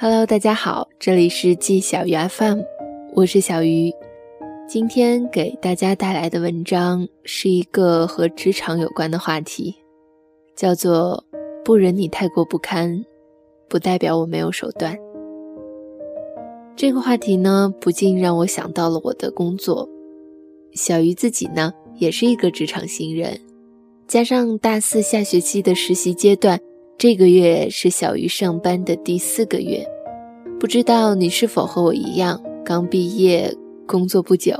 Hello，大家好，这里是季小鱼 FM，我是小鱼。今天给大家带来的文章是一个和职场有关的话题，叫做“不忍你太过不堪，不代表我没有手段”。这个话题呢，不禁让我想到了我的工作。小鱼自己呢，也是一个职场新人，加上大四下学期的实习阶段。这个月是小鱼上班的第四个月，不知道你是否和我一样刚毕业工作不久？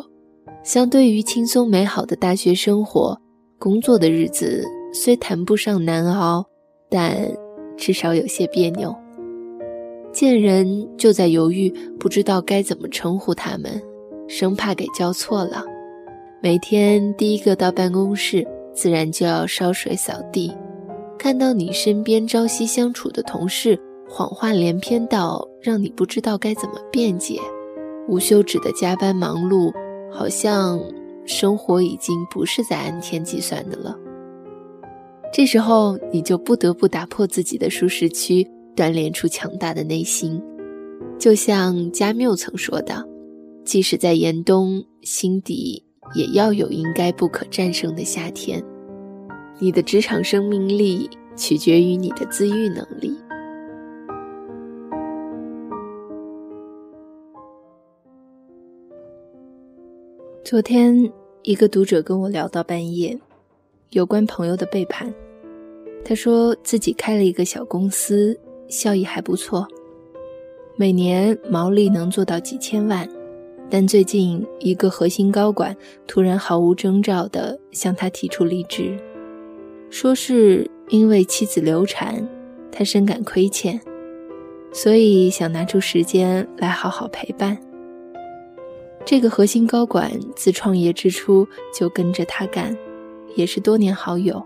相对于轻松美好的大学生活，工作的日子虽谈不上难熬，但至少有些别扭。见人就在犹豫，不知道该怎么称呼他们，生怕给叫错了。每天第一个到办公室，自然就要烧水扫地。看到你身边朝夕相处的同事谎话连篇到让你不知道该怎么辩解，无休止的加班忙碌，好像生活已经不是在按天计算的了。这时候你就不得不打破自己的舒适区，锻炼出强大的内心。就像加缪曾说的：“即使在严冬，心底也要有应该不可战胜的夏天。”你的职场生命力取决于你的自愈能力。昨天，一个读者跟我聊到半夜，有关朋友的背叛。他说自己开了一个小公司，效益还不错，每年毛利能做到几千万，但最近一个核心高管突然毫无征兆的向他提出离职。说是因为妻子流产，他深感亏欠，所以想拿出时间来好好陪伴。这个核心高管自创业之初就跟着他干，也是多年好友。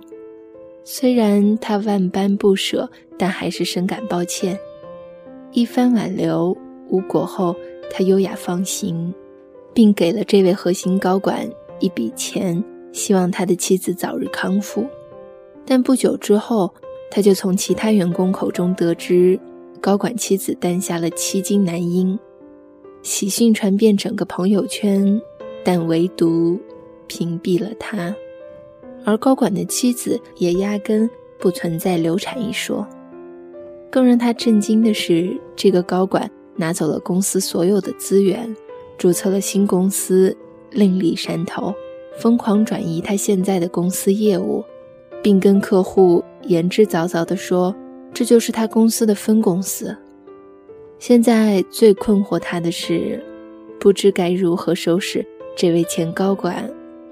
虽然他万般不舍，但还是深感抱歉。一番挽留无果后，他优雅放行，并给了这位核心高管一笔钱，希望他的妻子早日康复。但不久之后，他就从其他员工口中得知，高管妻子诞下了七斤男婴，喜讯传遍整个朋友圈，但唯独屏蔽了他。而高管的妻子也压根不存在流产一说。更让他震惊的是，这个高管拿走了公司所有的资源，注册了新公司，另立山头，疯狂转移他现在的公司业务。并跟客户言之凿凿地说：“这就是他公司的分公司。”现在最困惑他的是，不知该如何收拾这位前高管，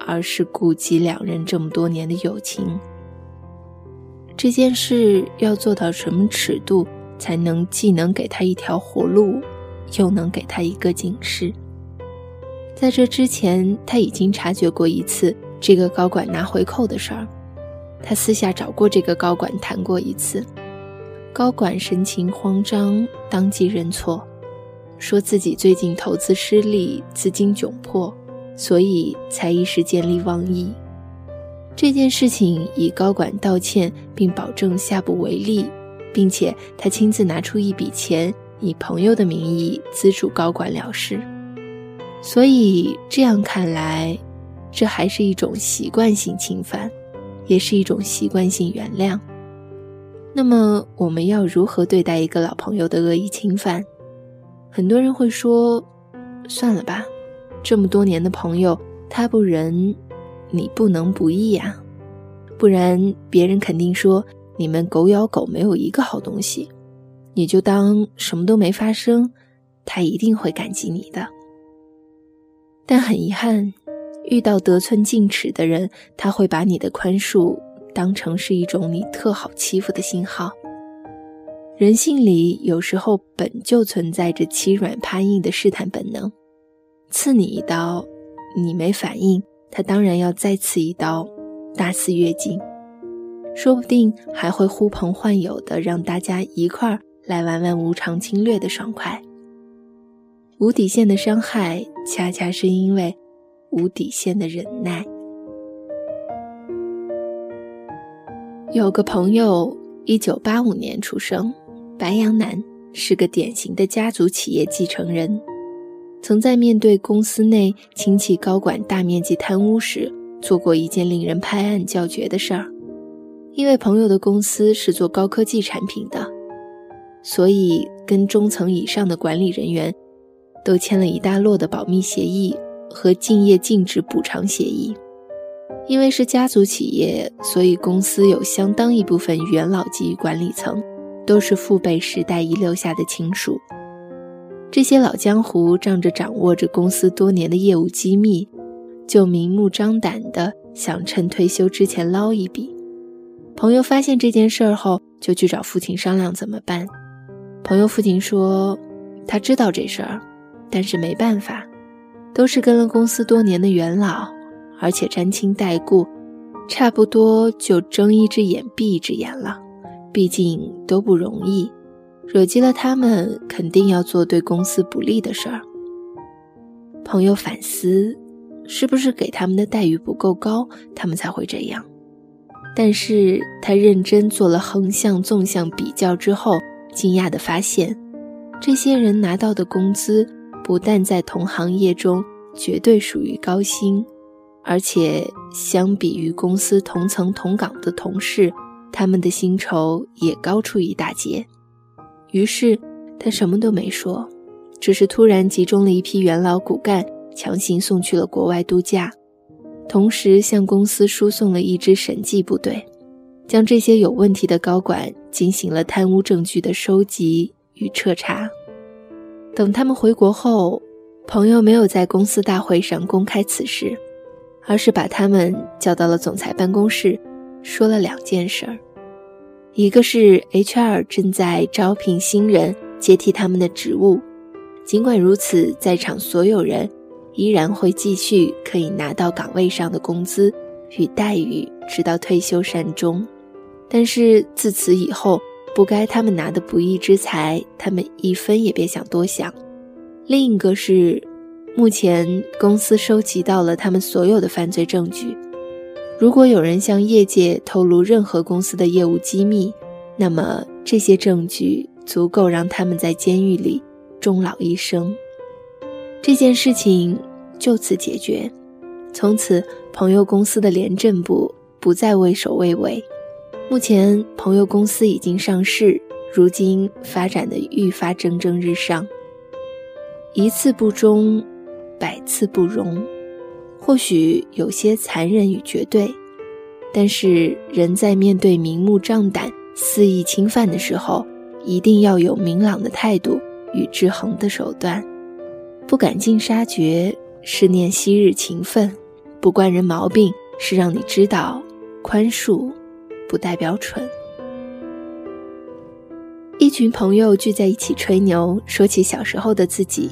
而是顾及两人这么多年的友情。这件事要做到什么尺度，才能既能给他一条活路，又能给他一个警示？在这之前，他已经察觉过一次这个高管拿回扣的事儿。他私下找过这个高管谈过一次，高管神情慌张，当即认错，说自己最近投资失利，资金窘迫，所以才一时见利忘义。这件事情以高管道歉并保证下不为例，并且他亲自拿出一笔钱，以朋友的名义资助高管了事。所以这样看来，这还是一种习惯性侵犯。也是一种习惯性原谅。那么，我们要如何对待一个老朋友的恶意侵犯？很多人会说：“算了吧，这么多年的朋友，他不仁，你不能不义啊。不然，别人肯定说你们狗咬狗，没有一个好东西。你就当什么都没发生，他一定会感激你的。”但很遗憾。遇到得寸进尺的人，他会把你的宽恕当成是一种你特好欺负的信号。人性里有时候本就存在着欺软怕硬的试探本能，刺你一刀，你没反应，他当然要再刺一刀，大肆越境，说不定还会呼朋唤友的让大家一块儿来玩玩无偿侵略的爽快。无底线的伤害，恰恰是因为。无底线的忍耐。有个朋友，一九八五年出生，白羊男，是个典型的家族企业继承人，曾在面对公司内亲戚高管大面积贪污时，做过一件令人拍案叫绝的事儿。因为朋友的公司是做高科技产品的，所以跟中层以上的管理人员都签了一大摞的保密协议和竞业禁止补偿协议。因为是家族企业，所以公司有相当一部分元老级管理层都是父辈时代遗留下的亲属。这些老江湖仗着掌握着公司多年的业务机密，就明目张胆的想趁退休之前捞一笔。朋友发现这件事儿后，就去找父亲商量怎么办。朋友父亲说，他知道这事儿，但是没办法，都是跟了公司多年的元老。而且沾亲带故，差不多就睁一只眼闭一只眼了。毕竟都不容易，惹急了他们，肯定要做对公司不利的事儿。朋友反思，是不是给他们的待遇不够高，他们才会这样？但是他认真做了横向、纵向比较之后，惊讶地发现，这些人拿到的工资，不但在同行业中绝对属于高薪。而且，相比于公司同层同岗的同事，他们的薪酬也高出一大截。于是，他什么都没说，只是突然集中了一批元老骨干，强行送去了国外度假，同时向公司输送了一支审计部队，将这些有问题的高管进行了贪污证据的收集与彻查。等他们回国后，朋友没有在公司大会上公开此事。而是把他们叫到了总裁办公室，说了两件事儿，一个是 HR 正在招聘新人接替他们的职务，尽管如此，在场所有人依然会继续可以拿到岗位上的工资与待遇，直到退休善终。但是自此以后，不该他们拿的不义之财，他们一分也别想多想。另一个是。目前公司收集到了他们所有的犯罪证据。如果有人向业界透露任何公司的业务机密，那么这些证据足够让他们在监狱里终老一生。这件事情就此解决。从此，朋友公司的廉政部不再畏首畏尾。目前，朋友公司已经上市，如今发展的愈发蒸蒸日上。一次不忠。百次不容，或许有些残忍与绝对，但是人在面对明目张胆肆意侵犯的时候，一定要有明朗的态度与制衡的手段。不赶尽杀绝是念昔日情分，不惯人毛病是让你知道，宽恕不代表蠢。一群朋友聚在一起吹牛，说起小时候的自己。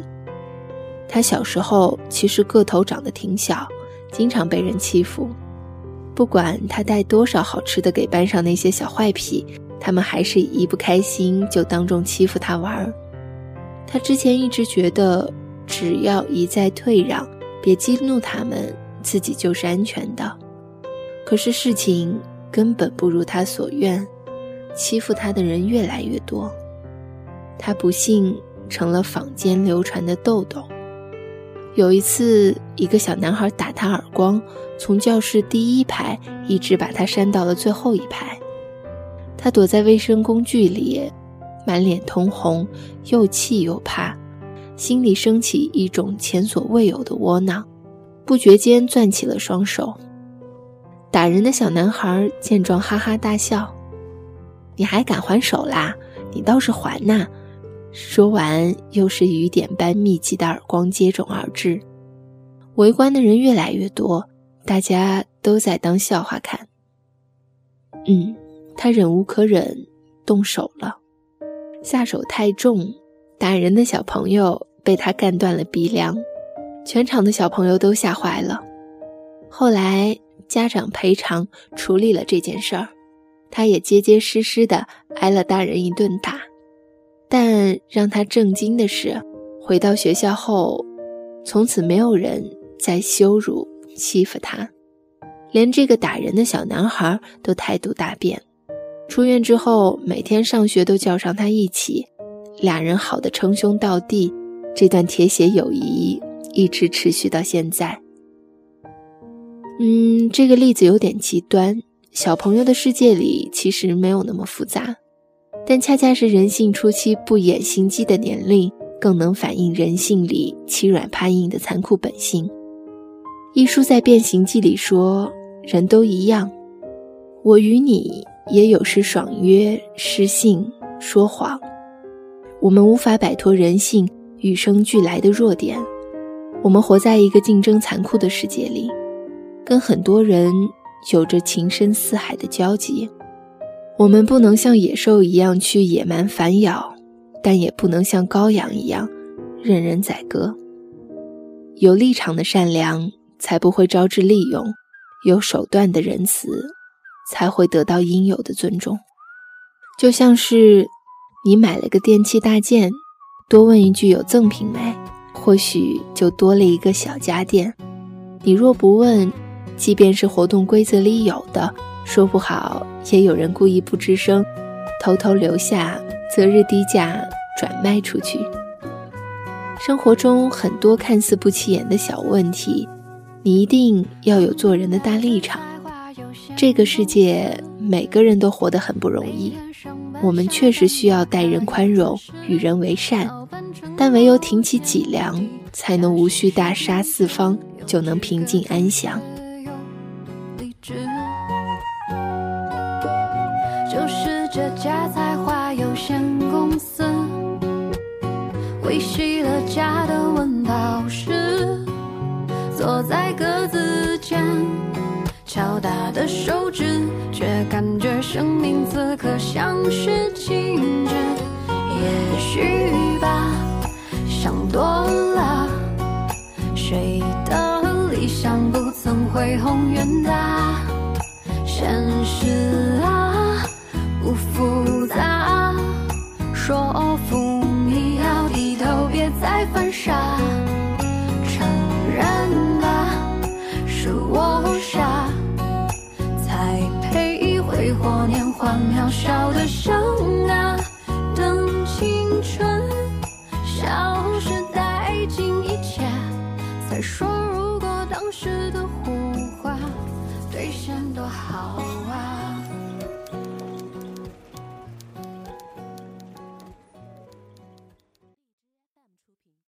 他小时候其实个头长得挺小，经常被人欺负。不管他带多少好吃的给班上那些小坏痞，他们还是一不开心就当众欺负他玩儿。他之前一直觉得，只要一再退让，别激怒他们，自己就是安全的。可是事情根本不如他所愿，欺负他的人越来越多，他不幸成了坊间流传的豆豆。有一次，一个小男孩打他耳光，从教室第一排一直把他扇到了最后一排。他躲在卫生工具里，满脸通红，又气又怕，心里升起一种前所未有的窝囊，不觉间攥起了双手。打人的小男孩见状，哈哈大笑：“你还敢还手啦？你倒是还呐！”说完，又是雨点般密集的耳光接踵而至，围观的人越来越多，大家都在当笑话看。嗯，他忍无可忍，动手了，下手太重，打人的小朋友被他干断了鼻梁，全场的小朋友都吓坏了。后来家长赔偿处理了这件事儿，他也结结实实的挨了大人一顿打。但让他震惊的是，回到学校后，从此没有人再羞辱、欺负他，连这个打人的小男孩都态度大变。出院之后，每天上学都叫上他一起，俩人好的称兄道弟，这段铁血友谊一直持续到现在。嗯，这个例子有点极端。小朋友的世界里其实没有那么复杂，但恰恰是人性初期不演心机的年龄，更能反映人性里欺软怕硬的残酷本性。一书在《变形记》里说：“人都一样，我与你也有时爽约、失信、说谎。我们无法摆脱人性与生俱来的弱点。我们活在一个竞争残酷的世界里，跟很多人。”有着情深似海的交集，我们不能像野兽一样去野蛮反咬，但也不能像羔羊一样任人宰割。有立场的善良才不会招致利用，有手段的仁慈才会得到应有的尊重。就像是你买了个电器大件，多问一句有赠品没，或许就多了一个小家电。你若不问。即便是活动规则里有的，说不好也有人故意不吱声，偷偷留下，择日低价转卖出去。生活中很多看似不起眼的小问题，你一定要有做人的大立场。这个世界每个人都活得很不容易，我们确实需要待人宽容，与人为善，但唯有挺起脊梁，才能无需大杀四方，就能平静安详。间，敲打的手指，却感觉生命此刻像是静止。也许吧，想多了，谁的理想不曾恢宏远大？的伤